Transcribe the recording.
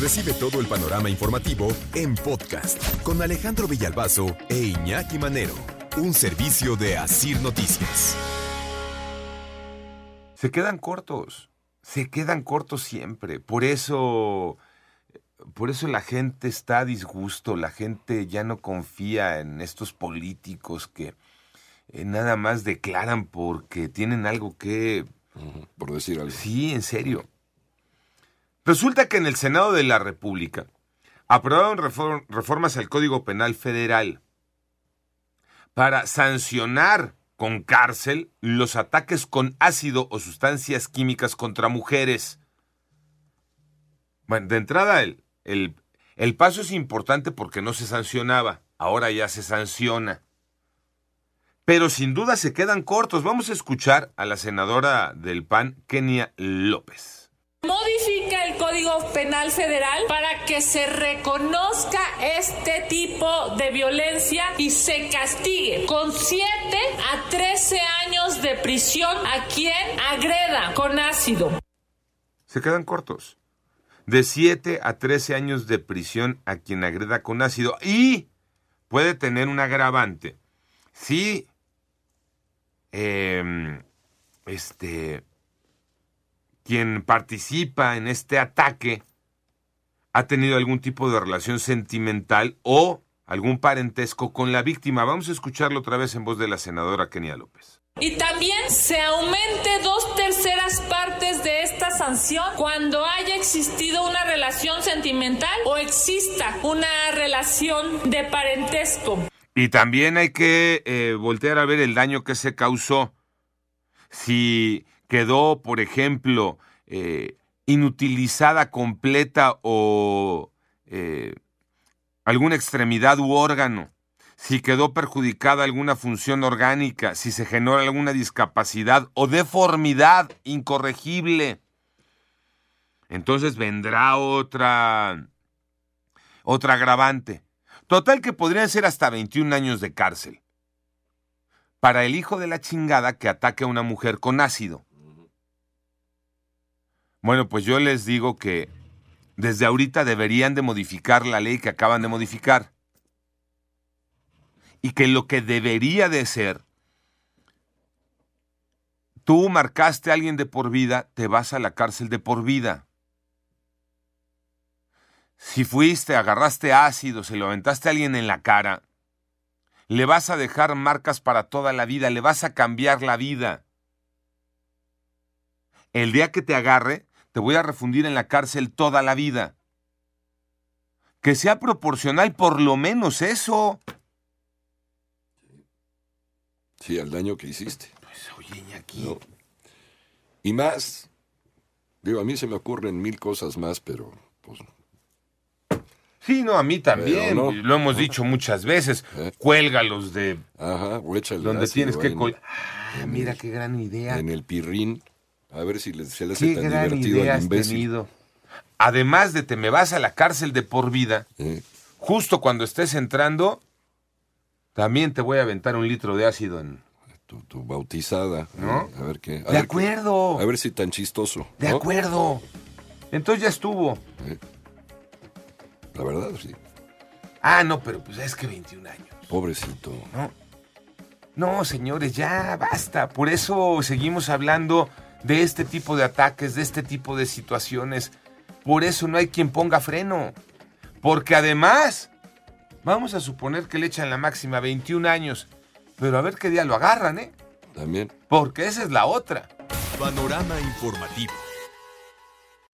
Recibe todo el panorama informativo en podcast con Alejandro Villalbazo e Iñaki Manero, un servicio de Asir Noticias. Se quedan cortos, se quedan cortos siempre. Por eso, por eso la gente está a disgusto, la gente ya no confía en estos políticos que eh, nada más declaran porque tienen algo que... Por decir algo. Sí, en serio. Resulta que en el Senado de la República aprobaron reform- reformas al Código Penal Federal para sancionar con cárcel los ataques con ácido o sustancias químicas contra mujeres. Bueno, de entrada el, el, el paso es importante porque no se sancionaba, ahora ya se sanciona. Pero sin duda se quedan cortos. Vamos a escuchar a la senadora del PAN, Kenia López. Modifica el Código Penal Federal para que se reconozca este tipo de violencia y se castigue con 7 a 13 años de prisión a quien agreda con ácido. Se quedan cortos. De 7 a 13 años de prisión a quien agreda con ácido. Y puede tener un agravante. Si em, este, quien participa en este ataque ha tenido algún tipo de relación sentimental o algún parentesco con la víctima. Vamos a escucharlo otra vez en voz de la senadora Kenia López. Y también se aumente dos terceras partes de esta sanción cuando haya existido una relación sentimental o exista una relación de parentesco. Y también hay que eh, voltear a ver el daño que se causó. Si quedó, por ejemplo, eh, inutilizada completa o eh, alguna extremidad u órgano, si quedó perjudicada alguna función orgánica, si se generó alguna discapacidad o deformidad incorregible, entonces vendrá otra otra agravante. Total que podrían ser hasta 21 años de cárcel. Para el hijo de la chingada que ataque a una mujer con ácido. Bueno, pues yo les digo que desde ahorita deberían de modificar la ley que acaban de modificar. Y que lo que debería de ser, tú marcaste a alguien de por vida, te vas a la cárcel de por vida. Si fuiste, agarraste ácido, se lo aventaste a alguien en la cara, le vas a dejar marcas para toda la vida, le vas a cambiar la vida. El día que te agarre, te voy a refundir en la cárcel toda la vida. Que sea proporcional por lo menos eso. Sí, al daño que hiciste. Pues oye, Iñaki. ¿no? Y más. Digo, a mí se me ocurren mil cosas más, pero pues Sí, no, a mí también. No. Lo hemos dicho muchas veces. ¿Eh? Cuélgalos de Ajá, donde tienes que Ah, mira qué gran idea. En el pirrín. A ver si se le hace Qué tan gran divertido idea al has imbécil. tenido. Además de te me vas a la cárcel de por vida, Eh, justo cuando estés entrando, también te voy a aventar un litro de ácido en... tu, tu bautizada. ¿No? eh, A ver qué. a De ver qué- acuerdo. a ver si tan chistoso. De ¿no? acuerdo. Entonces ya estuvo. La verdad, sí. Ah, no, pero pues es que 21 años. Pobrecito. ¿no? No, señores, ya basta. Por eso seguimos hablando de este tipo de ataques, de este tipo de situaciones. Por eso no hay quien ponga freno. Porque además, vamos a suponer que le echan la máxima 21 años. Pero a ver qué día lo agarran, ¿eh? También. Porque esa es la otra. Panorama informativo.